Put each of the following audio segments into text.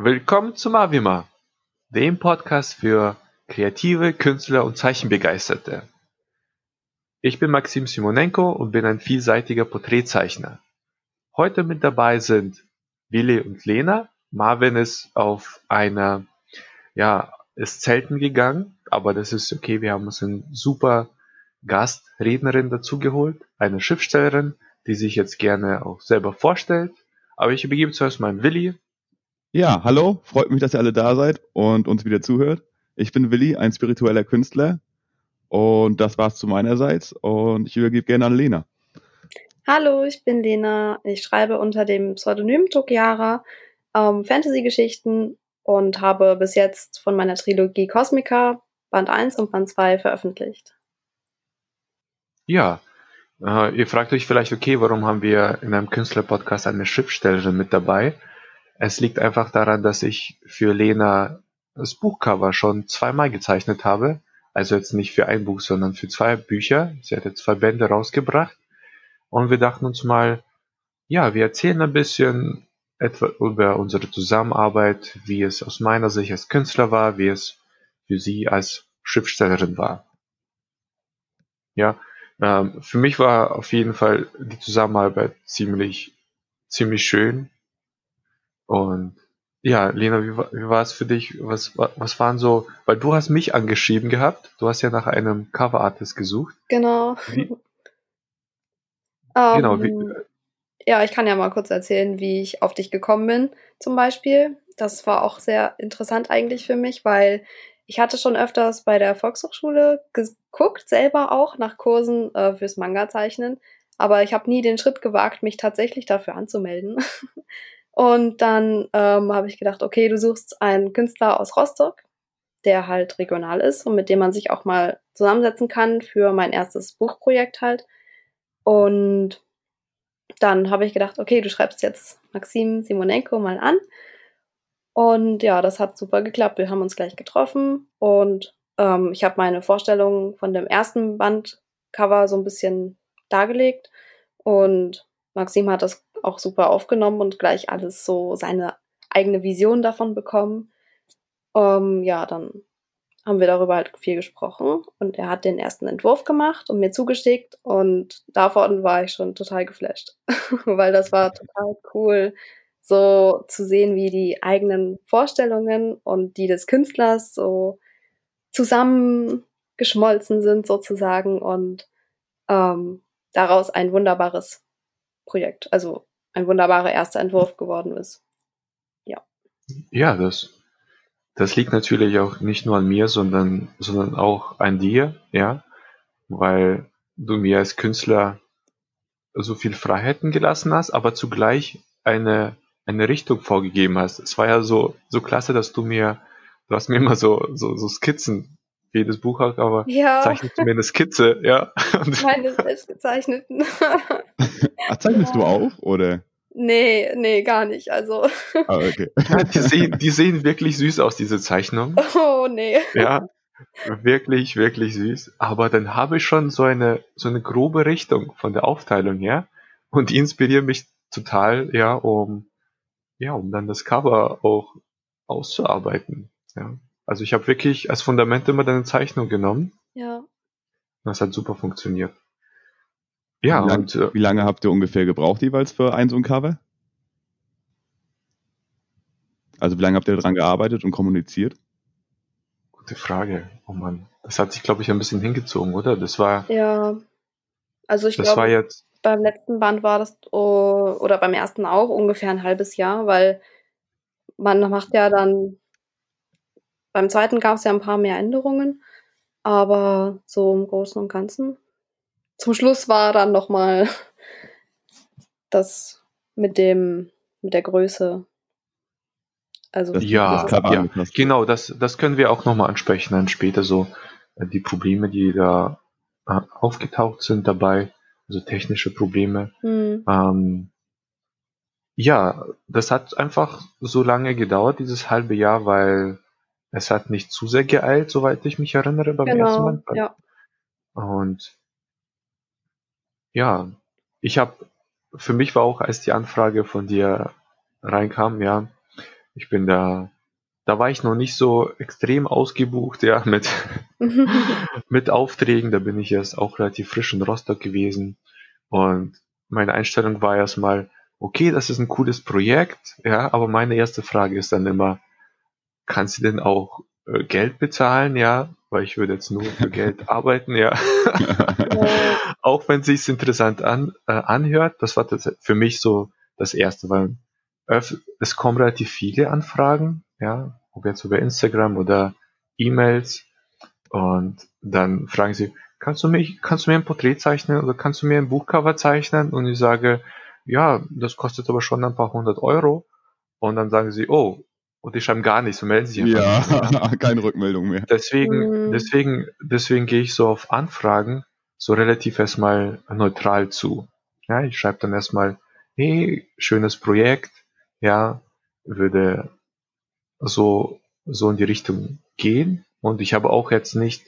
Willkommen zum Avima, dem Podcast für kreative Künstler und Zeichenbegeisterte. Ich bin Maxim Simonenko und bin ein vielseitiger Porträtzeichner. Heute mit dabei sind Willi und Lena. Marvin ist auf einer, ja, ist Zelten gegangen, aber das ist okay. Wir haben uns einen super Gastrednerin dazugeholt, eine Schriftstellerin, die sich jetzt gerne auch selber vorstellt. Aber ich übergebe zuerst mal an Willi. Ja, hallo, freut mich, dass ihr alle da seid und uns wieder zuhört. Ich bin Willi, ein spiritueller Künstler und das war's zu meinerseits und ich übergebe gerne an Lena. Hallo, ich bin Lena. Ich schreibe unter dem Pseudonym Tokiara ähm, Fantasy-Geschichten und habe bis jetzt von meiner Trilogie Cosmica Band 1 und Band 2 veröffentlicht. Ja, äh, ihr fragt euch vielleicht, okay, warum haben wir in einem Künstler-Podcast eine Schriftstellerin mit dabei? Es liegt einfach daran, dass ich für Lena das Buchcover schon zweimal gezeichnet habe. Also jetzt nicht für ein Buch, sondern für zwei Bücher. Sie hat jetzt zwei Bände rausgebracht. Und wir dachten uns mal, ja, wir erzählen ein bisschen etwa über unsere Zusammenarbeit, wie es aus meiner Sicht als Künstler war, wie es für sie als Schriftstellerin war. Ja, ähm, für mich war auf jeden Fall die Zusammenarbeit ziemlich, ziemlich schön. Und ja, Lena, wie, wie war es für dich? Was, was waren so, weil du hast mich angeschrieben gehabt, du hast ja nach einem Coverartist gesucht. Genau. Wie, Ähm, genau, wie, ja, ich kann ja mal kurz erzählen, wie ich auf dich gekommen bin, zum Beispiel. Das war auch sehr interessant eigentlich für mich, weil ich hatte schon öfters bei der Volkshochschule geguckt, selber auch nach Kursen äh, fürs Manga-Zeichnen, aber ich habe nie den Schritt gewagt, mich tatsächlich dafür anzumelden. Und dann ähm, habe ich gedacht, okay, du suchst einen Künstler aus Rostock, der halt regional ist und mit dem man sich auch mal zusammensetzen kann für mein erstes Buchprojekt halt. Und dann habe ich gedacht, okay, du schreibst jetzt Maxim Simonenko mal an. Und ja, das hat super geklappt. Wir haben uns gleich getroffen und ähm, ich habe meine Vorstellungen von dem ersten Bandcover so ein bisschen dargelegt. Und Maxim hat das auch super aufgenommen und gleich alles so seine eigene Vision davon bekommen. Ähm, ja, dann haben wir darüber halt viel gesprochen und er hat den ersten Entwurf gemacht und mir zugeschickt und davon war ich schon total geflasht, weil das war total cool, so zu sehen, wie die eigenen Vorstellungen und die des Künstlers so zusammengeschmolzen sind sozusagen und ähm, daraus ein wunderbares Projekt, also ein wunderbarer erster Entwurf geworden ist. Ja. ja, das, das liegt natürlich auch nicht nur an mir, sondern, sondern auch an dir, ja, weil du mir als Künstler so viel Freiheiten gelassen hast, aber zugleich eine, eine Richtung vorgegeben hast. Es war ja so, so klasse, dass du mir, du hast mir immer so, so, so Skizzen jedes Buch hat, aber Ja, zeichnest du mir eine Skizze, ja. Meine selbstgezeichneten. Ach, zeichnest du auch, oder? nee, nee, gar nicht. Also, Ah, okay. ja, die sehen, die sehen wirklich süß aus, diese Zeichnungen. oh nee. Ja, wirklich, wirklich süß. Aber dann habe ich schon so eine, so eine grobe Richtung von der Aufteilung her. Und die inspirieren mich total, ja, um, ja, um dann das Cover auch auszuarbeiten. Ja. Also ich habe wirklich als Fundament immer deine Zeichnung genommen. Ja. Das hat super funktioniert. Ja, wie, lang, und äh, wie lange habt ihr ungefähr gebraucht jeweils für ein so ein Cover? Also wie lange habt ihr daran gearbeitet und kommuniziert? gute Frage. Oh Mann. Das hat sich, glaube ich, ein bisschen hingezogen, oder? Das war, Ja. Also ich das war glaube, jetzt, beim letzten Band war das oh, oder beim ersten auch ungefähr ein halbes Jahr, weil man macht ja dann, beim zweiten gab es ja ein paar mehr Änderungen, aber so im Großen und Ganzen. Zum Schluss war dann nochmal das mit dem, mit der Größe. Also Das, Ja, das ja. Genau, das, das können wir auch nochmal ansprechen, dann später so die Probleme, die da äh, aufgetaucht sind dabei, also technische Probleme. hm, Ähm, ja, das hat einfach so lange gedauert, dieses halbe Jahr, weil es hat nicht zu sehr geeilt, soweit ich mich erinnere, beim ersten genau, Mal. ja. Und ja, ich habe, für mich war auch, als die Anfrage von dir reinkam, ja, Ich bin da, da war ich noch nicht so extrem ausgebucht, ja, mit, mit Aufträgen. Da bin ich erst auch relativ frisch in Rostock gewesen. Und meine Einstellung war erstmal, okay, das ist ein cooles Projekt, ja, aber meine erste Frage ist dann immer, kannst du denn auch äh, Geld bezahlen, ja? Weil ich würde jetzt nur für Geld arbeiten, ja. auch wenn es sich interessant an, äh, anhört, das war das für mich so das Erste, weil es kommen relativ viele Anfragen, ja, ob jetzt über Instagram oder E-Mails und dann fragen sie, kannst du mich, kannst du mir ein Porträt zeichnen oder kannst du mir ein Buchcover zeichnen? Und ich sage, ja, das kostet aber schon ein paar hundert Euro. Und dann sagen sie, oh, und die schreiben gar nichts und melden sich einfach Ja, nicht mehr. keine Rückmeldung mehr. Deswegen, mhm. deswegen, deswegen gehe ich so auf Anfragen so relativ erstmal neutral zu. Ja, ich schreibe dann erstmal, hey, schönes Projekt, ja, würde so, so in die Richtung gehen. Und ich habe auch jetzt nicht,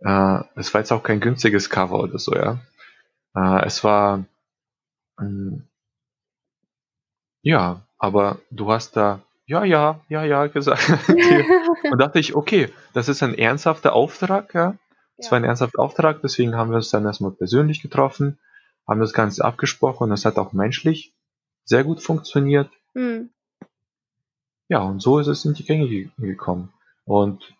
äh, es war jetzt auch kein günstiges Cover oder so, ja. Äh, es war, ähm, ja, aber du hast da ja, ja, ja, ja gesagt. und dachte ich, okay, das ist ein ernsthafter Auftrag, ja. Es ja. war ein ernsthafter Auftrag, deswegen haben wir uns dann erstmal persönlich getroffen, haben das Ganze abgesprochen und das hat auch menschlich sehr gut funktioniert. Mhm. Ja, und so ist es in die Gänge gekommen. Und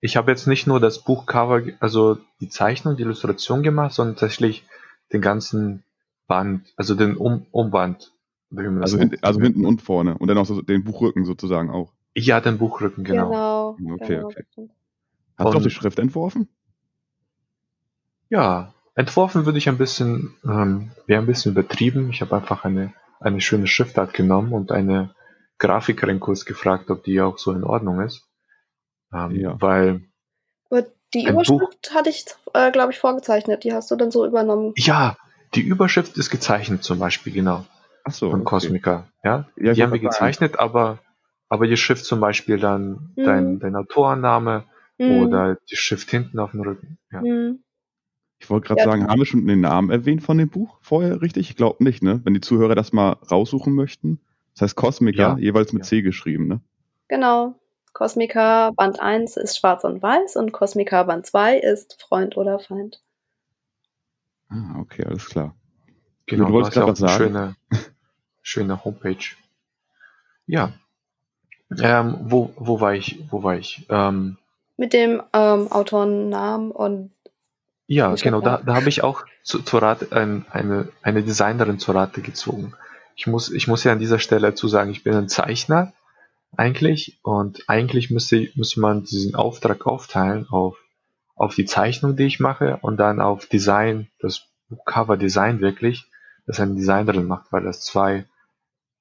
ich habe jetzt nicht nur das Buchcover, also die Zeichnung, die Illustration gemacht, sondern tatsächlich den ganzen Band, also den um Umband also, hin, also hinten und vorne. Und dann auch so den Buchrücken sozusagen auch. Ja, den Buchrücken, genau. Genau. Okay, genau. okay. Hast du auch die Schrift entworfen? Ja, entworfen würde ich ein bisschen, ähm, wäre ein bisschen übertrieben. Ich habe einfach eine, eine schöne Schriftart genommen und eine Grafikerin kurz gefragt, ob die auch so in Ordnung ist. Ähm, ja. Weil. Aber die Überschrift Buch, hatte ich, äh, glaube ich, vorgezeichnet. Die hast du dann so übernommen. Ja, die Überschrift ist gezeichnet zum Beispiel, genau. Ach so, von okay. Cosmica. Ja, ja die haben wir gezeichnet, aber, aber die Schrift zum Beispiel dann mhm. dein, dein Autorenname mhm. oder die Schrift hinten auf dem Rücken. Ja. Mhm. Ich wollte gerade ja. sagen, haben wir schon den Namen erwähnt von dem Buch vorher, richtig? Ich glaube nicht, ne? Wenn die Zuhörer das mal raussuchen möchten. Das heißt Cosmica, ja. jeweils mit ja. C geschrieben, ne? Genau. Cosmica Band 1 ist schwarz und weiß und Cosmica Band 2 ist Freund oder Feind. Ah, okay, alles klar. Genau, du wolltest gerade was sagen. Schöne, schöne Homepage. Ja. Ähm, wo, wo war ich? Wo war ich? Ähm, Mit dem ähm, Autorennamen und ja, genau, da, da habe ich auch zu, zu Rat, ein, eine, eine Designerin zur Rate gezogen. Ich muss, ich muss ja an dieser Stelle dazu sagen, ich bin ein Zeichner eigentlich und eigentlich müsste, müsste man diesen Auftrag aufteilen auf, auf die Zeichnung, die ich mache und dann auf Design, das Cover Design wirklich, das eine Designerin macht, weil das zwei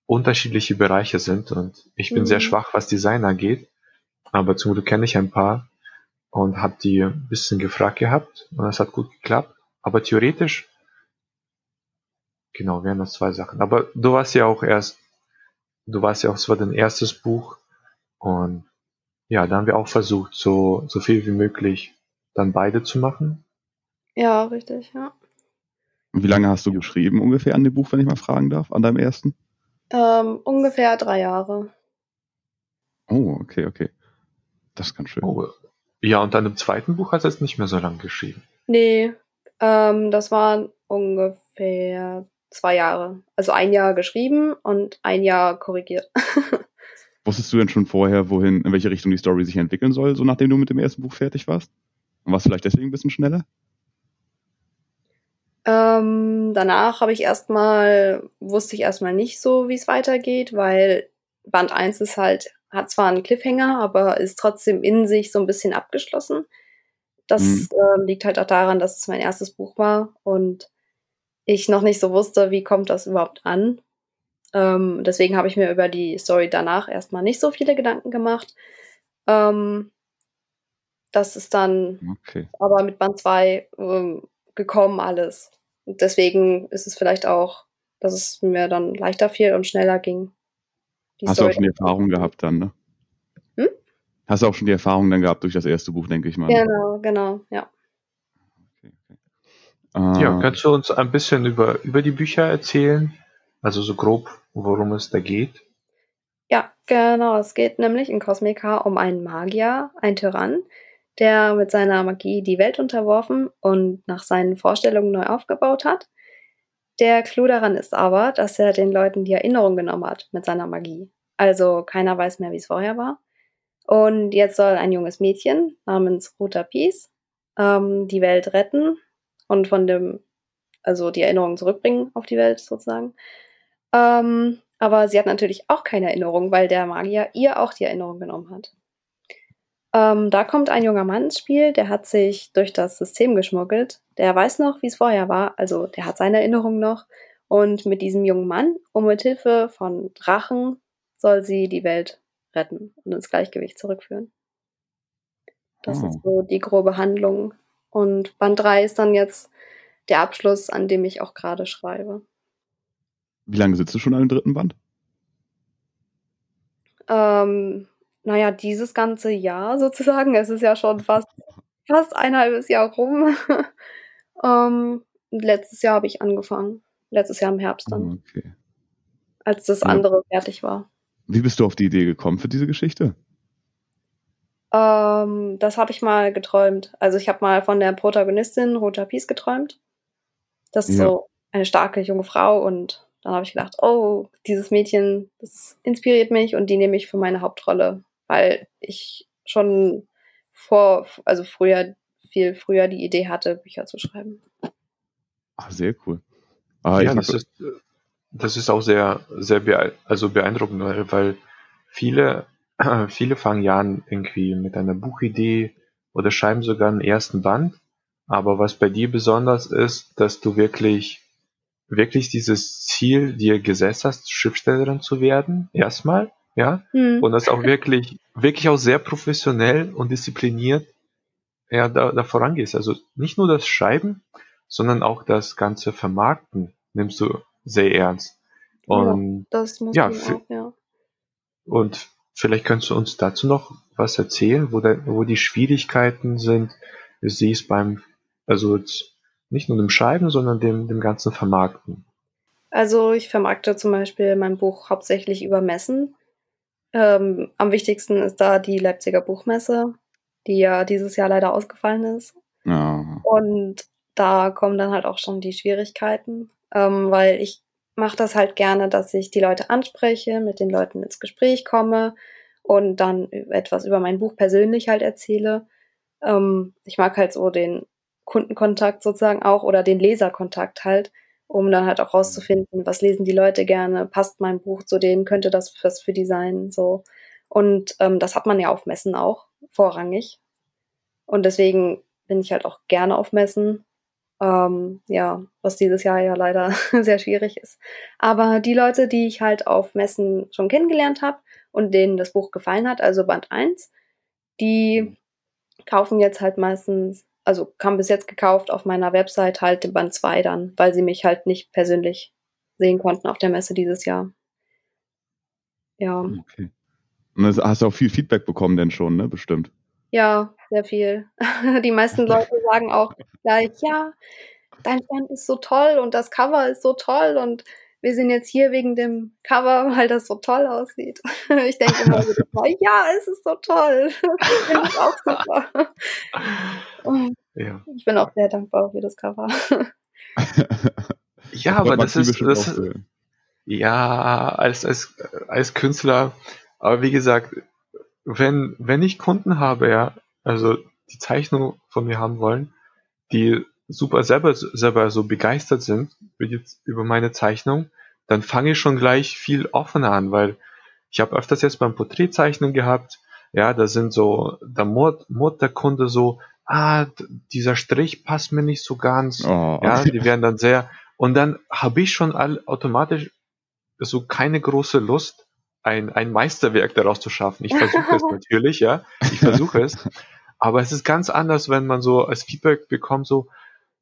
unterschiedliche Bereiche sind und ich bin mhm. sehr schwach, was Design angeht, aber zum Glück kenne ich ein paar und habe die ein bisschen gefragt gehabt und das hat gut geklappt. Aber theoretisch, genau, wären das zwei Sachen. Aber du warst ja auch erst, du warst ja auch, es war dein erstes Buch und ja, da haben wir auch versucht, so, so viel wie möglich dann beide zu machen. Ja, richtig, ja. Und wie lange hast du geschrieben ungefähr an dem Buch, wenn ich mal fragen darf, an deinem ersten? Ähm, ungefähr drei Jahre. Oh, okay, okay. Das ist ganz schön. Oh, ja, und an dem zweiten Buch hast du jetzt nicht mehr so lange geschrieben. Nee, ähm, das waren ungefähr zwei Jahre. Also ein Jahr geschrieben und ein Jahr korrigiert. Wusstest du denn schon vorher, wohin, in welche Richtung die Story sich entwickeln soll, so nachdem du mit dem ersten Buch fertig warst? Und warst du vielleicht deswegen ein bisschen schneller? Ähm, danach habe ich erstmal, wusste ich erstmal nicht so, wie es weitergeht, weil Band 1 ist halt, hat zwar einen Cliffhanger, aber ist trotzdem in sich so ein bisschen abgeschlossen. Das mhm. äh, liegt halt auch daran, dass es mein erstes Buch war und ich noch nicht so wusste, wie kommt das überhaupt an. Ähm, deswegen habe ich mir über die Story danach erstmal nicht so viele Gedanken gemacht. Ähm, das ist dann okay. aber mit Band 2 ähm, gekommen alles. Deswegen ist es vielleicht auch, dass es mir dann leichter fiel und schneller ging. Hast Story du auch schon die Erfahrung gehabt dann, ne? Hm? Hast du auch schon die Erfahrung dann gehabt durch das erste Buch, denke ich mal. Genau, genau, ja. Okay, okay. Äh, ja, kannst du uns ein bisschen über, über die Bücher erzählen? Also so grob, worum es da geht? Ja, genau. Es geht nämlich in Cosmica um einen Magier, einen Tyrann, der mit seiner Magie die Welt unterworfen und nach seinen Vorstellungen neu aufgebaut hat. Der Clou daran ist aber, dass er den Leuten die Erinnerung genommen hat mit seiner Magie. Also keiner weiß mehr, wie es vorher war. Und jetzt soll ein junges Mädchen namens Ruta Peace ähm, die Welt retten und von dem, also die Erinnerung zurückbringen auf die Welt sozusagen. Ähm, aber sie hat natürlich auch keine Erinnerung, weil der Magier ihr auch die Erinnerung genommen hat. Ähm, da kommt ein junger Mann ins Spiel, der hat sich durch das System geschmuggelt. Der weiß noch, wie es vorher war, also der hat seine Erinnerung noch. Und mit diesem jungen Mann und mit Hilfe von Drachen soll sie die Welt retten und ins Gleichgewicht zurückführen. Das oh. ist so die grobe Handlung. Und Band 3 ist dann jetzt der Abschluss, an dem ich auch gerade schreibe. Wie lange sitzt du schon an dem dritten Band? Ähm, naja, dieses ganze Jahr sozusagen. Es ist ja schon fast, fast ein halbes Jahr rum. ähm, letztes Jahr habe ich angefangen. Letztes Jahr im Herbst dann. Okay. Als das andere ja. fertig war. Wie bist du auf die Idee gekommen für diese Geschichte? Ähm, das habe ich mal geträumt. Also ich habe mal von der Protagonistin Rota Peace geträumt. Das ist ja. so eine starke junge Frau und dann habe ich gedacht, oh, dieses Mädchen, das inspiriert mich und die nehme ich für meine Hauptrolle, weil ich schon vor, also früher, viel früher die Idee hatte, Bücher zu schreiben. Ah, sehr cool. Ah, ja, das ist, das ist auch sehr, sehr bee also beeindruckend, weil viele, viele fangen ja an irgendwie mit einer Buchidee oder schreiben sogar einen ersten Band. Aber was bei dir besonders ist, dass du wirklich wirklich dieses Ziel dir gesetzt hast, Schriftstellerin zu werden, erstmal, ja, hm. und das auch wirklich, wirklich auch sehr professionell und diszipliniert ja, da, da vorangehst. Also nicht nur das Schreiben, sondern auch das ganze Vermarkten nimmst du sehr ernst. Und ja, das muss ja, auch, ja. Und vielleicht könntest du uns dazu noch was erzählen, wo, da, wo die Schwierigkeiten sind, du siehst beim, also nicht nur dem Schreiben, sondern dem, dem ganzen Vermarkten. Also ich vermarkte zum Beispiel mein Buch hauptsächlich über Messen. Ähm, am wichtigsten ist da die Leipziger Buchmesse, die ja dieses Jahr leider ausgefallen ist. Ja. Und da kommen dann halt auch schon die Schwierigkeiten, ähm, weil ich mache das halt gerne, dass ich die Leute anspreche, mit den Leuten ins Gespräch komme und dann etwas über mein Buch persönlich halt erzähle. Ähm, ich mag halt so den Kundenkontakt sozusagen auch oder den Leserkontakt halt, um dann halt auch rauszufinden, was lesen die Leute gerne, passt mein Buch zu denen, könnte das was für die sein, so. Und ähm, das hat man ja auf Messen auch, vorrangig. Und deswegen bin ich halt auch gerne auf Messen. Ähm, ja, was dieses Jahr ja leider sehr schwierig ist. Aber die Leute, die ich halt auf Messen schon kennengelernt habe und denen das Buch gefallen hat, also Band 1, die kaufen jetzt halt meistens also kam bis jetzt gekauft auf meiner Website halt den Band 2 dann, weil sie mich halt nicht persönlich sehen konnten auf der Messe dieses Jahr. Ja. Okay. Und hast du auch viel Feedback bekommen denn schon, ne? Bestimmt. Ja, sehr viel. Die meisten Leute sagen auch gleich, ja, dein Stand ist so toll und das Cover ist so toll und wir sind jetzt hier wegen dem Cover, weil das so toll aussieht. Ich denke immer wieder, ja, es ist so toll. Ich auch super. Ja. Ich bin auch sehr dankbar für das Cover. ja, aber das ist, das, ja, als, als, als Künstler, aber wie gesagt, wenn, wenn ich Kunden habe, ja, also die Zeichnung von mir haben wollen, die super selber, selber so begeistert sind über meine Zeichnung, dann fange ich schon gleich viel offener an, weil ich habe öfters jetzt beim Porträtzeichnen gehabt, ja, da sind so, da mord, mord der Kunde so, ah, dieser Strich passt mir nicht so ganz, oh. ja, die werden dann sehr, und dann habe ich schon all, automatisch so keine große Lust, ein, ein Meisterwerk daraus zu schaffen. Ich versuche es natürlich, ja, ich versuche es, aber es ist ganz anders, wenn man so als Feedback bekommt, so,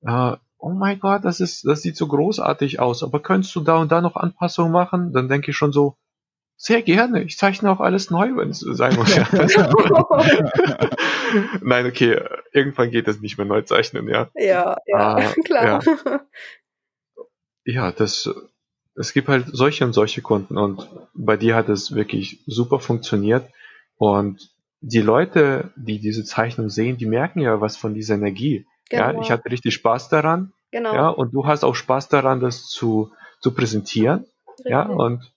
äh, oh mein Gott, das ist, das sieht so großartig aus, aber könntest du da und da noch Anpassungen machen? Dann denke ich schon so, sehr gerne. Ich zeichne auch alles neu, wenn es sein muss. Ja. Nein, okay, irgendwann geht es nicht mehr neu zeichnen, ja. Ja, ja, ah, klar. Ja. ja, das, es gibt halt solche und solche Kunden und bei dir hat es wirklich super funktioniert und die Leute, die diese Zeichnung sehen, die merken ja was von dieser Energie. Ja, Genau. ich hatte richtig Spaß daran. Genau. Ja, und du hast auch Spaß daran, das zu, zu präsentieren. Ja, richtig. und,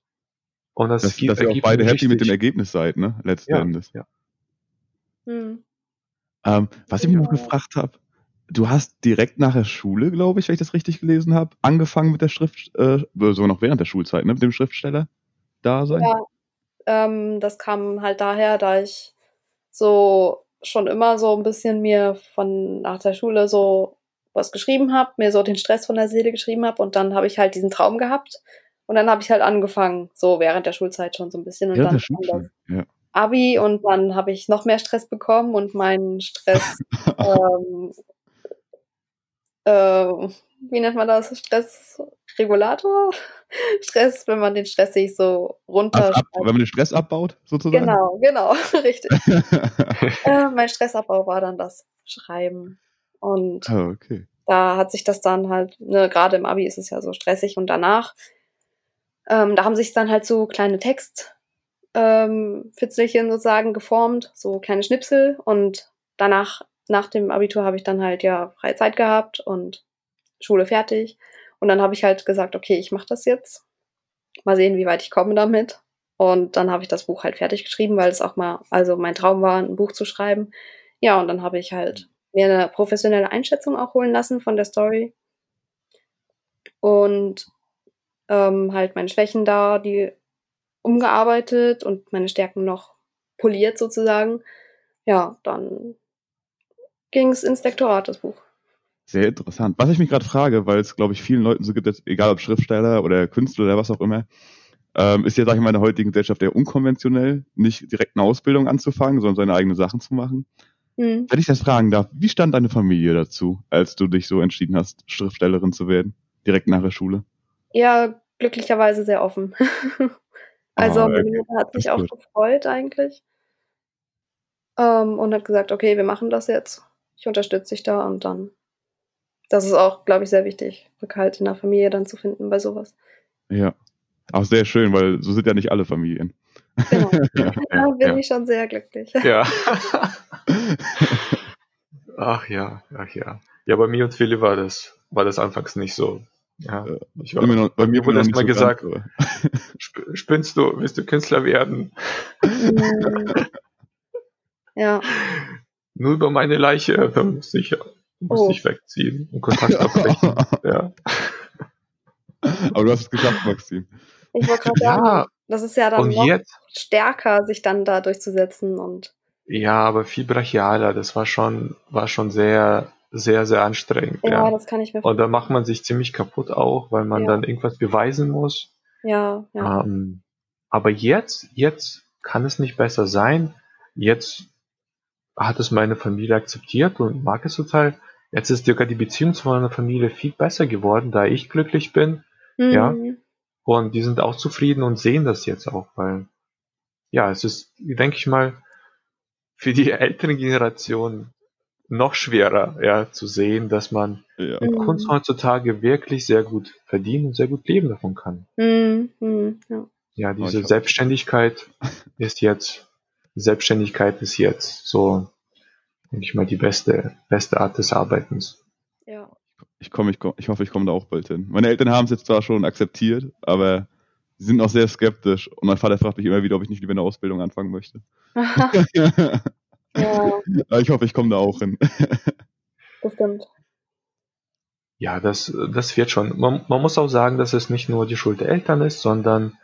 und das Dass, gibt- dass ihr auch beide happy mit dem Ergebnis seid, ne? Letzten Ja, Endes. ja. Hm. Ähm, was ich mich noch Genau. gefragt habe, du hast direkt nach der Schule, glaube ich, wenn ich das richtig gelesen habe, angefangen mit der Schrift, äh, sogar noch während der Schulzeit, ne? Mit dem Schriftsteller da sein. Ja, ähm, das kam halt daher, da ich so schon immer so ein bisschen mir von nach der Schule so was geschrieben habe, mir so den Stress von der Seele geschrieben habe und dann habe ich halt diesen Traum gehabt und dann habe ich halt angefangen, so während der Schulzeit schon so ein bisschen und Während dann das. Ja. Abi und dann habe ich noch mehr Stress bekommen und meinen Stress, ähm, äh, wie nennt man das? Stressregulator? Stress, wenn man den Stress sich so runter. Also ab, wenn man den Stress abbaut, sozusagen. Genau, genau, richtig. äh, mein Stressabbau war dann das Schreiben. Und Ah, okay. da hat sich das dann halt, ne, gerade im Abi ist es ja so stressig und danach, ähm, da haben sich dann halt so kleine Text, ähm, sozusagen geformt, so kleine Schnipsel und danach, nach dem Abitur habe ich dann halt ja freie Zeit gehabt und Schule fertig und dann habe ich halt gesagt, okay, ich mache das jetzt, mal sehen, wie weit ich komme damit und dann habe ich das Buch halt fertig geschrieben, weil es auch mal, also mein Traum war, ein Buch zu schreiben. Ja, und dann habe ich halt mir eine professionelle Einschätzung auch holen lassen von der Story. Und ähm, halt meine Schwächen da, die umgearbeitet und meine Stärken noch poliert sozusagen. Ja, dann ging es ins Lektorat, das Buch. Sehr interessant. Was ich mich gerade frage, weil es, glaube ich, vielen Leuten so gibt, egal ob Schriftsteller oder Künstler oder was auch immer, ähm, ist ja, sag ich mal, in der heutigen Gesellschaft eher unkonventionell, nicht direkt eine Ausbildung anzufangen, sondern seine eigenen Sachen zu machen. Hm. Wenn ich das fragen darf, wie stand deine Familie dazu, als du dich so entschieden hast, Schriftstellerin zu werden, direkt nach der Schule? Ja, glücklicherweise sehr offen. also Ah, meine. Mutter hat sich auch gut. gefreut eigentlich. Ähm, und hat gesagt, okay, wir machen das jetzt. Ich unterstütze dich da und dann. Das ist auch, glaube ich, sehr wichtig, Rückhalt in der Familie dann zu finden bei sowas. Ja. Auch sehr schön, weil so sind ja nicht alle Familien. Genau. Ja, Da bin ja. ich schon sehr glücklich. ja. Ach ja, ach ja. Ja, bei mir und Philipp war das, war das anfangs nicht so. Ja, Ja. ich Bei war, mir, noch, bei mir wurde noch erst mal nicht so gesagt, ganz, "Sp- spinnst du, willst du Künstler werden? Mm. ja, Nur über meine Leiche, da ich, musste Oh. ich wegziehen und Kontakt abbrechen. ja. aber du hast es geschafft, Maxim. ich wollte gerade sagen, ja, das ist ja dann und noch jetzt, stärker, sich dann da durchzusetzen und ja, aber viel brachialer, das war schon, war schon sehr, sehr, sehr anstrengend. ja, Ja. das kann ich mir Und da macht man sich ziemlich kaputt auch, weil man Ja. dann irgendwas beweisen muss. Ja, ja. Ähm, aber jetzt, jetzt kann es nicht besser sein. Jetzt hat es meine Familie akzeptiert und mag es total. Jetzt ist sogar die Beziehung zu meiner Familie viel besser geworden, da ich glücklich bin. ja. Mhm. Und die sind auch zufrieden und sehen das jetzt auch, weil, ja, es ist, denke ich mal, für die ältere Generation noch schwerer, ja, zu sehen, dass man Ja. Mhm. Kunst heutzutage wirklich sehr gut verdienen und sehr gut leben davon kann. Mhm. Mhm. Ja. Ja, diese Selbstständigkeit ist jetzt, Selbstständigkeit ist jetzt so, denke ich mal, die beste, beste Art des Arbeitens. ja. Ich komme, ich, komm, ich hoffe, ich komme da auch bald hin. Meine Eltern haben es jetzt zwar schon akzeptiert, aber sie sind auch sehr skeptisch. Und mein Vater fragt mich immer wieder, ob ich nicht lieber eine Ausbildung anfangen möchte. ja, Aber ich hoffe, ich komme da auch hin. bestimmt. Ja, das, das wird schon. Man, man muss auch sagen, dass es nicht nur die Schuld der Eltern ist, sondern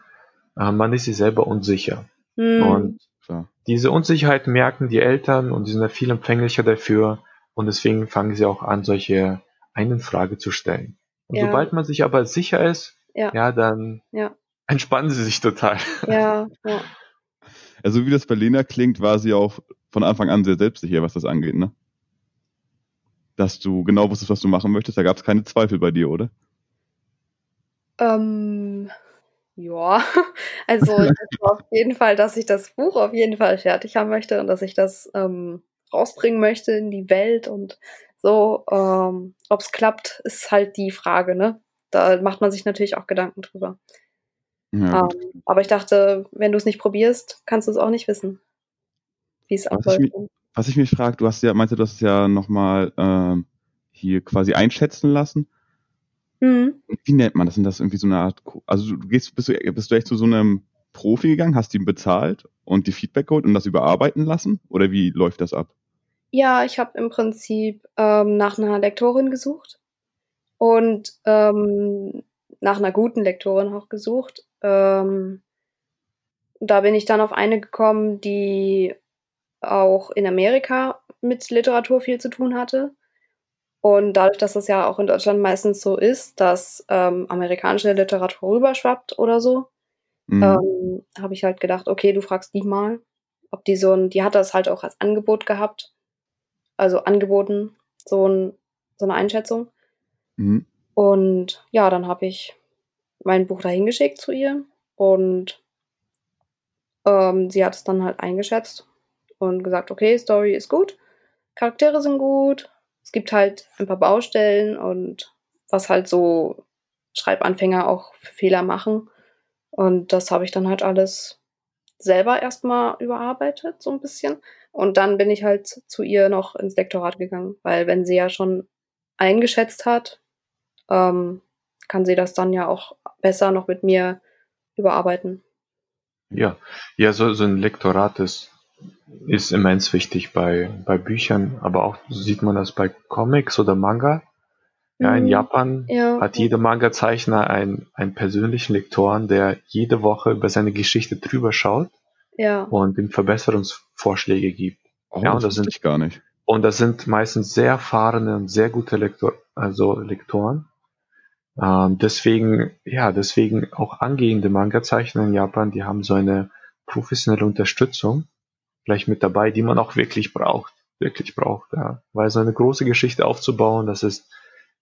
äh, man ist sich selber unsicher. Mhm. Und Klar. diese Unsicherheit merken die Eltern und die sind ja viel empfänglicher dafür und deswegen fangen sie auch an, solche einen Frage zu stellen. Und Ja. sobald man sich aber sicher ist, Ja. ja, dann Ja. entspannen sie sich total. Ja, ja. Also wie das bei Lena klingt, war sie auch von Anfang an sehr selbstsicher, was das angeht, ne? Dass du genau wusstest, was du machen möchtest, da gab es keine Zweifel bei dir, oder? Ähm, ja, also wusste auf jeden Fall, dass ich das Buch auf jeden Fall fertig haben möchte und dass ich das ähm, rausbringen möchte in die Welt und so. Ähm, Ob es klappt, ist halt die Frage, ne? da macht man sich natürlich auch Gedanken drüber. Ja, Ähm, aber ich dachte, wenn du es nicht probierst, kannst du es auch nicht wissen, wie es ich abläuft. Was ich mich frage, du hast ja, meinte, du hast es ja nochmal ähm, hier quasi einschätzen lassen. Mhm. Wie nennt man das? Sind das irgendwie so eine Art, also du gehst, bist du, bist du echt zu so einem Profi gegangen, hast ihn bezahlt und die Feedback geholt und das überarbeiten lassen? Oder wie läuft das ab? Ja, ich habe im Prinzip ähm, nach einer Lektorin gesucht und ähm, nach einer guten Lektorin auch gesucht. Ähm, da bin ich dann auf eine gekommen, die auch in Amerika mit Literatur viel zu tun hatte. Und dadurch, dass es ja auch in Deutschland meistens so ist, dass ähm, amerikanische Literatur rüberschwappt oder so, Mhm. ähm, habe ich halt gedacht, okay, du fragst die mal, ob die so ein, die hat das halt auch als Angebot gehabt, also angeboten, so, ein, so eine Einschätzung. Mhm. Und ja, dann habe ich mein Buch dahin geschickt zu ihr und ähm, sie hat es dann halt eingeschätzt und gesagt, okay, Story ist gut, Charaktere sind gut, es gibt halt ein paar Baustellen und was halt so Schreibanfänger auch für Fehler machen. Und das habe ich dann halt alles selber erstmal überarbeitet, so ein bisschen. Und dann bin ich halt zu ihr noch ins Lektorat gegangen, weil wenn sie ja schon eingeschätzt hat, ähm, kann sie das dann ja auch besser noch mit mir überarbeiten. Ja, ja, so, so ein Lektorat ist, ist immens wichtig bei, bei Büchern, aber auch sieht man das bei Comics oder Manga. Ja, in Mhm. Japan Ja. hat jeder Manga-Zeichner einen, einen persönlichen Lektoren, der jede Woche über seine Geschichte drüber schaut Ja. und ihm Verbesserungsvorschläge gibt. Oh, Ja, und das das sind- ich gar nicht. Und das sind meistens sehr erfahrene und sehr gute Lektor, also Lektoren. Ähm, deswegen, ja, deswegen auch angehende Manga-Zeichner in Japan, die haben so eine professionelle Unterstützung gleich mit dabei, die man auch wirklich braucht, wirklich braucht, ja. Weil so eine große Geschichte aufzubauen, das ist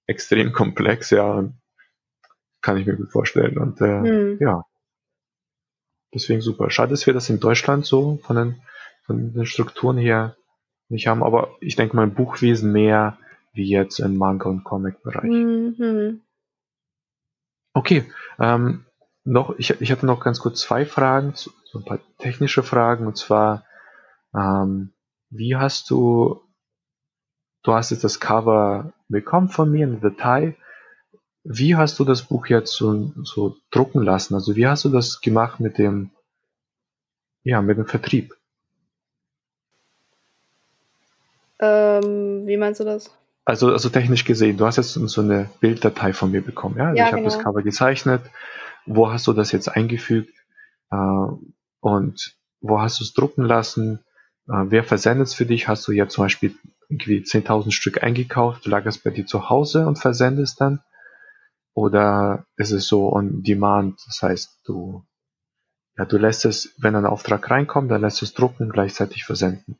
extrem komplex, ja, kann ich mir gut vorstellen. Und äh, Hm. ja, deswegen super. Schade, dass wir das in Deutschland so von den, von den Strukturen her nicht haben, aber ich denke mal Buchwesen mehr wie jetzt im Manga- und Comic-Bereich. Mhm. Okay, ähm, noch, ich, ich hatte noch ganz kurz zwei Fragen, so ein paar technische Fragen, und zwar, ähm, wie hast du, du hast jetzt das Cover bekommen von mir, eine Datei, wie hast du das Buch jetzt so, so drucken lassen? Also wie hast du das gemacht mit dem, ja, mit dem Vertrieb? Ähm, wie meinst du das? Also, also technisch gesehen, du hast jetzt so eine Bilddatei von mir bekommen, ja? Also Ja, ich habe das genau. Cover gezeichnet. Wo hast du das jetzt eingefügt? Äh, und wo hast du es drucken lassen? Äh, wer versendet es für dich? Hast du jetzt zum Beispiel irgendwie 10.000 Stück eingekauft, lag es bei dir zu Hause und versendest dann? Oder ist es so on demand? Das heißt, du, ja, du lässt es, wenn ein Auftrag reinkommt, dann lässt du es drucken und gleichzeitig versenden.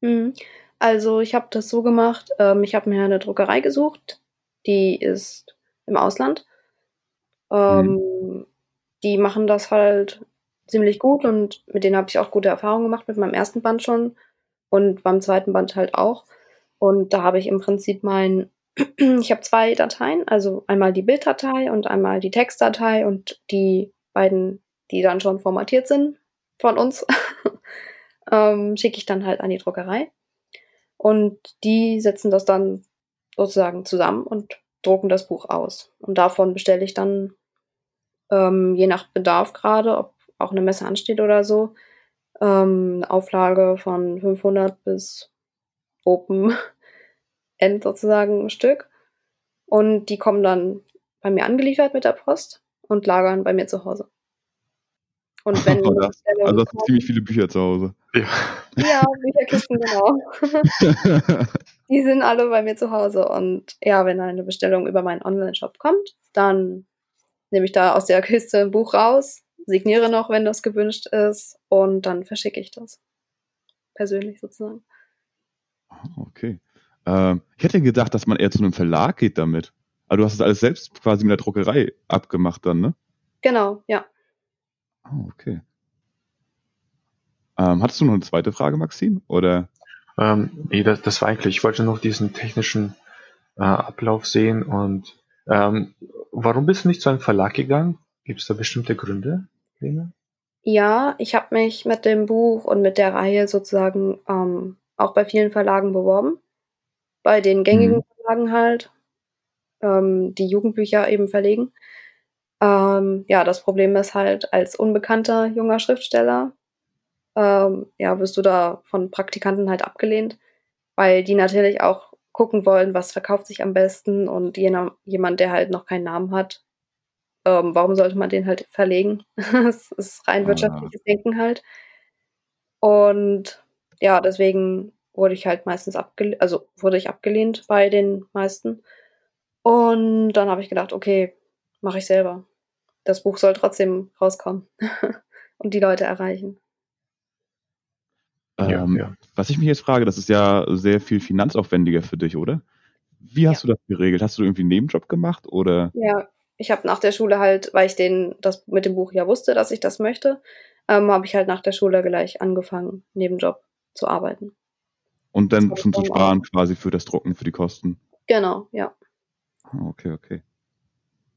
Mhm. Also ich habe das so gemacht, ähm, ich habe mir eine Druckerei gesucht, die ist im Ausland. Ähm, Die machen das halt ziemlich gut und mit denen habe ich auch gute Erfahrungen gemacht, mit meinem ersten Band schon und beim zweiten Band halt auch. Und da habe ich im Prinzip mein, ich habe zwei Dateien, also einmal die Bilddatei und einmal die Textdatei und die beiden, die dann schon formatiert sind von uns, ähm, schicke ich dann halt an die Druckerei. Und die setzen das dann sozusagen zusammen und drucken das Buch aus. Und davon bestelle ich dann, ähm, je nach Bedarf gerade, ob auch eine Messe ansteht oder so, ähm, eine Auflage von 500 bis Open End sozusagen ein Stück. Und die kommen dann bei mir angeliefert mit der Post und lagern bei mir zu Hause. Und wenn Oh, das- Also hast du ziemlich viele Bücher zu Hause. Ja. ja, Bücherkisten, genau. Die sind alle bei mir zu Hause. Und ja, wenn eine Bestellung über meinen Online-Shop kommt, dann nehme ich da aus der Kiste ein Buch raus, signiere noch, wenn das gewünscht ist, und dann verschicke ich das. Persönlich sozusagen. Ah, okay. Ähm, ich hätte gedacht, dass man eher zu einem Verlag geht damit. Aber du hast es alles selbst quasi mit der Druckerei abgemacht dann, ne? Genau, ja. Ah, okay. Ähm, hattest du noch eine zweite Frage, Maxim? Oder? Ähm, nee, das, das war eigentlich, ich wollte noch diesen technischen äh, Ablauf sehen und Ähm, warum bist du nicht zu einem Verlag gegangen? Gibt es da bestimmte Gründe, Lena? Ja, ich habe mich mit dem Buch und mit der Reihe sozusagen ähm, auch bei vielen Verlagen beworben. Bei den gängigen Mhm. Verlagen halt, ähm, die Jugendbücher eben verlegen. Ähm, ja, das Problem ist halt, als unbekannter junger Schriftsteller, ähm, ja, wirst du da von Praktikanten halt abgelehnt, weil die natürlich auch gucken wollen, was verkauft sich am besten und jener, jemand, der halt noch keinen Namen hat, ähm, warum sollte man den halt verlegen? Es ist rein Ah. wirtschaftliches Denken halt. Und ja, deswegen wurde ich halt meistens abgelehnt, also wurde ich abgelehnt bei den meisten. Und dann habe ich gedacht, okay, mache ich selber. Das Buch soll trotzdem rauskommen und die Leute erreichen. Ja, Ähm, ja. Was ich mich jetzt frage, das ist ja sehr viel finanzaufwendiger für dich, oder? Wie hast du das geregelt? Hast du irgendwie einen Nebenjob gemacht oder? Ja, ich habe nach der Schule halt, weil ich den, das mit dem Buch ja wusste, dass ich das möchte, ähm, habe ich halt nach der Schule gleich angefangen, Nebenjob zu arbeiten. Und dann schon zu dann auch. sparen quasi für das Drucken, für die Kosten. Genau, ja. Ah, Okay, okay.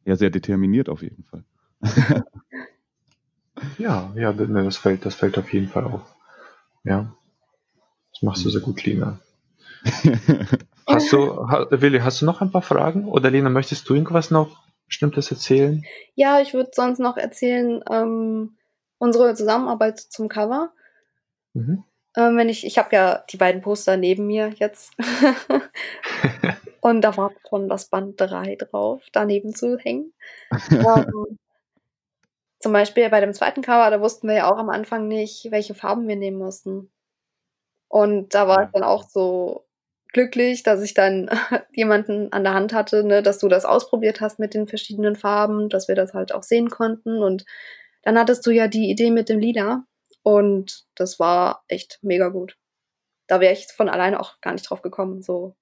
Ja, sehr determiniert auf jeden Fall. Ja, ja, ne, das fällt, das fällt auf jeden Fall auf. Ja. Das machst du sehr gut, Lena. Hast du, Willi, hast du noch ein paar Fragen? Oder Lena, möchtest du irgendwas noch Bestimmtes erzählen? Ja, ich würde sonst noch erzählen, ähm, unsere Zusammenarbeit zum Cover. Mhm. Ähm, wenn ich, ich habe ja die beiden Poster neben mir jetzt. Und da war schon das Band 3 drauf, daneben zu hängen. ähm, zum Beispiel bei dem zweiten Cover, da wussten wir ja auch am Anfang nicht, welche Farben wir nehmen mussten. Und da war ich dann auch so glücklich, dass ich dann jemanden an der Hand hatte, ne, dass du das ausprobiert hast mit den verschiedenen Farben, dass wir das halt auch sehen konnten. Und dann hattest du ja die Idee mit dem Lila. Und das war echt mega gut. Da wäre ich von alleine auch gar nicht drauf gekommen. So.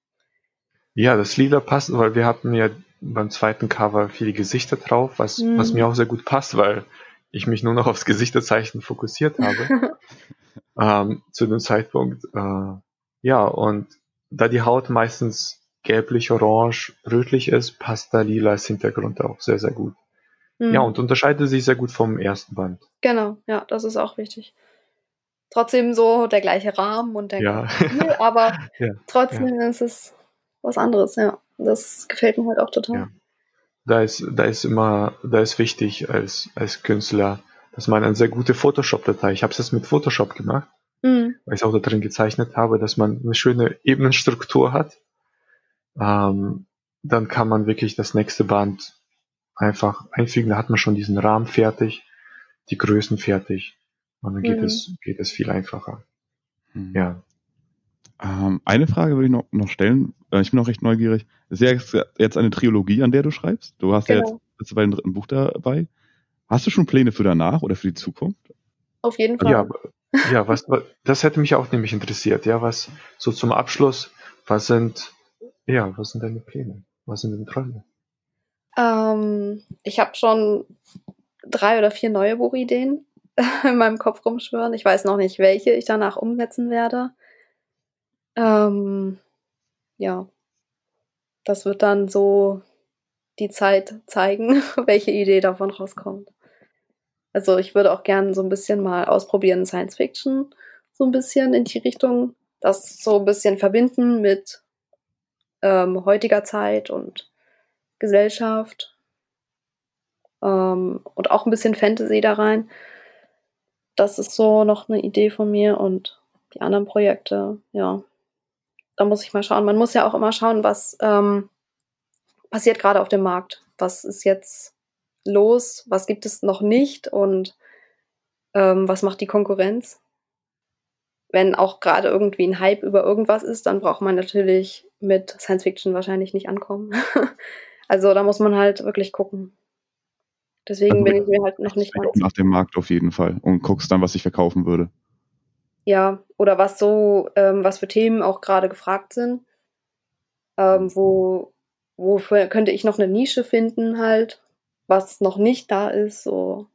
Ja, das Lila passt, weil wir hatten ja beim zweiten Cover viele Gesichter drauf, was, Mhm. was mir auch sehr gut passt, weil ich mich nur noch aufs Gesichterzeichen fokussiert habe. ähm, zu dem Zeitpunkt. Äh, ja, und da die Haut meistens gelblich, orange, rötlich ist, passt da lila als Hintergrund auch sehr, sehr gut. Mhm. Ja, und unterscheidet sich sehr gut vom ersten Band. Genau, ja, das ist auch wichtig. Trotzdem so der gleiche Rahmen und der Ja. gleiche Stil, aber Ja, trotzdem ist es was anderes, ja. Das gefällt mir halt auch total. Ja. Da ist, da ist immer, da ist wichtig als, als Künstler, dass man eine sehr gute Photoshop-Datei, ich habe es jetzt mit Photoshop gemacht, Mhm. weil ich es auch da drin gezeichnet habe, dass man eine schöne Ebenenstruktur hat. Ähm, dann kann man wirklich das nächste Band einfach einfügen, da hat man schon diesen Rahmen fertig, die Größen fertig und dann geht Mhm. es, geht es viel einfacher. Hm. Ja. Ähm, eine Frage würde ich noch, noch stellen. Äh, ich bin auch recht neugierig. Ist ja jetzt- jetzt eine Trilogie, an der du schreibst. Du hast ja jetzt Genau. bist du bei dem dritten Buch dabei. Hast du schon Pläne für danach oder für die Zukunft? Auf jeden Fall. Ja, ja, was, das hätte mich auch nämlich interessiert. Ja, was so zum Abschluss, was sind, ja, was sind deine Pläne? Was sind deine Träume? Ähm, ich habe schon drei oder vier neue Buchideen in meinem Kopf rumschwören. Ich weiß noch nicht, welche ich danach umsetzen werde. Ähm, ja, das wird dann so die Zeit zeigen, welche Idee davon rauskommt. Also ich würde auch gerne so ein bisschen mal ausprobieren Science Fiction, so ein bisschen in die Richtung, das so ein bisschen verbinden mit ähm, heutiger Zeit und Gesellschaft ähm, und auch ein bisschen Fantasy da rein. Das ist so noch eine Idee von mir und die anderen Projekte, ja, da muss ich mal schauen. Man muss ja auch immer schauen, was ähm, passiert gerade auf dem Markt. Was ist jetzt los? Was gibt es noch nicht? Und ähm, was macht die Konkurrenz? Wenn auch gerade irgendwie ein Hype über irgendwas ist, dann braucht man natürlich mit Science Fiction wahrscheinlich nicht ankommen. also da muss man halt wirklich gucken. Deswegen Also bin ich mir halt noch nicht ganz nach dem Markt auf jeden Fall und guckst dann, was ich verkaufen würde. Ja, oder was so, ähm, was für Themen auch gerade gefragt sind. Ähm, wo, wofür könnte ich noch eine Nische finden, halt, was noch nicht da ist, so.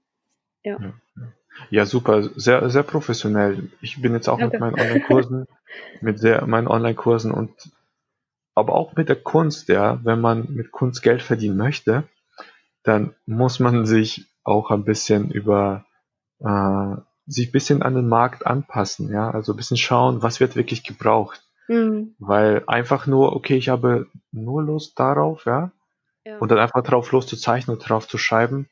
Ja, super, sehr, sehr professionell. Ich bin jetzt auch Danke. mit meinen Online-Kursen, mit sehr, meinen Online-Kursen und aber auch mit der Kunst, ja, wenn man mit Kunst Geld verdienen möchte, dann muss man sich auch ein bisschen über äh, sich ein bisschen an den Markt anpassen, ja, also ein bisschen schauen, was wird wirklich gebraucht. Mhm. Weil einfach nur, okay, ich habe nur Lust darauf, ja, ja. und dann einfach drauf loszuzeichnen und drauf zu schreiben,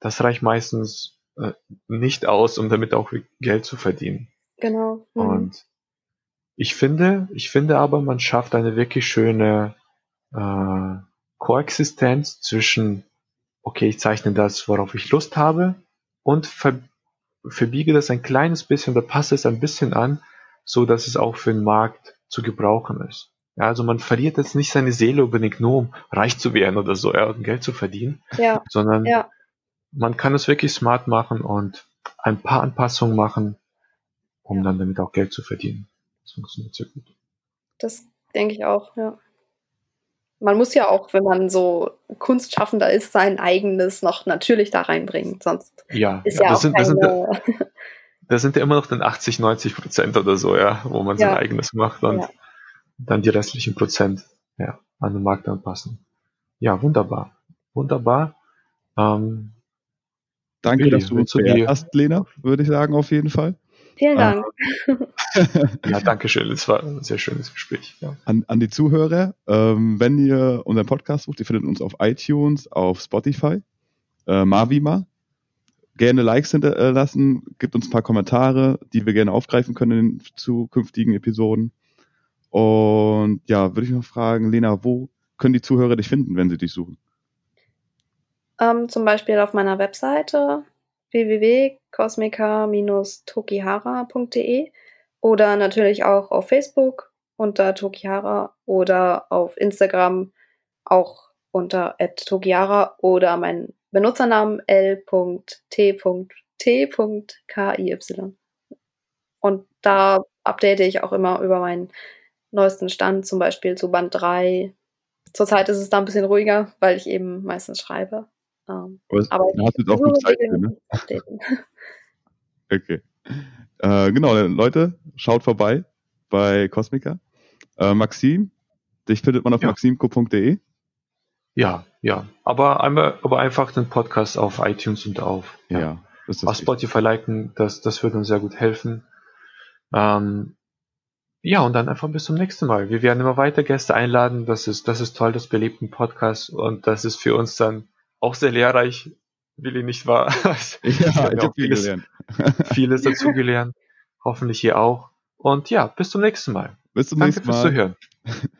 das reicht meistens äh, nicht aus, um damit auch Geld zu verdienen. Genau. Mhm. Und ich finde, ich finde aber, man schafft eine wirklich schöne äh, Koexistenz zwischen, okay, ich zeichne das, worauf ich Lust habe, und ver verbiege das ein kleines bisschen oder passe es ein bisschen an, so dass es auch für den Markt zu gebrauchen ist. Ja, also man verliert jetzt nicht seine Seele unbedingt nur, um reich zu werden oder so, ja, um Geld zu verdienen, ja. sondern ja. man kann es wirklich smart machen und ein paar Anpassungen machen, um ja. dann damit auch Geld zu verdienen. Das funktioniert sehr gut. Das denke ich auch, ja. Man muss ja auch, wenn man so Kunstschaffender ist, sein eigenes noch natürlich da reinbringen. Sonst ja, ist ja, das, sind, das, sind ja, das sind ja immer noch dann 80, 90 Prozent oder so, ja, wo man sein eigenes macht und ja. Dann die restlichen Prozent ja, an den Markt anpassen. Ja, wunderbar. Wunderbar. Ähm, Danke, Willi, dass du uns beehrt hast, Lena, würde ich sagen, auf jeden Fall. Vielen Dank. ja, danke schön. Es war ein sehr schönes Gespräch. Ja. An, an die Zuhörer, ähm, wenn ihr unseren Podcast sucht, ihr findet uns auf iTunes, auf Spotify, äh, Mavima. Gerne Likes hinterlassen, gibt uns ein paar Kommentare, die wir gerne aufgreifen können in zukünftigen Episoden. Und ja, würde ich noch fragen, Lena, wo können die Zuhörer dich finden, wenn sie dich suchen? Ähm, zum Beispiel auf meiner Webseite www.cosmica-tokihara.de oder natürlich auch auf Facebook unter Tokihara oder auf Instagram auch unter @tokihara oder mein Benutzernamen l.t.t.kiy. Und da update ich auch immer über meinen neuesten Stand, zum Beispiel zu Band 3. Zurzeit ist es da ein bisschen ruhiger, weil ich eben meistens schreibe. Ähm, aber, aber du hast jetzt auch gut Zeit für, ne? okay. Äh, genau, Leute, schaut vorbei bei Cosmica. Äh, Maxim, dich findet man auf ja. maximco.de. Ja, ja. Aber einmal, aber einfach den Podcast auf iTunes und auf, ja, ja auf Spotify liken, das, das würde uns sehr gut helfen. Ähm, ja, und dann einfach bis zum nächsten Mal. Wir werden immer weiter Gäste einladen. Das ist, das ist toll, das belebten Podcast. Und das ist für uns dann auch sehr lehrreich, Willi nicht wahr? ja, ich habe viel vieles, gelernt. vieles dazugelernt. Hoffentlich hier auch. Und ja, bis zum nächsten Mal. Bis zum Danke nächsten Mal. Danke fürs Zuhören.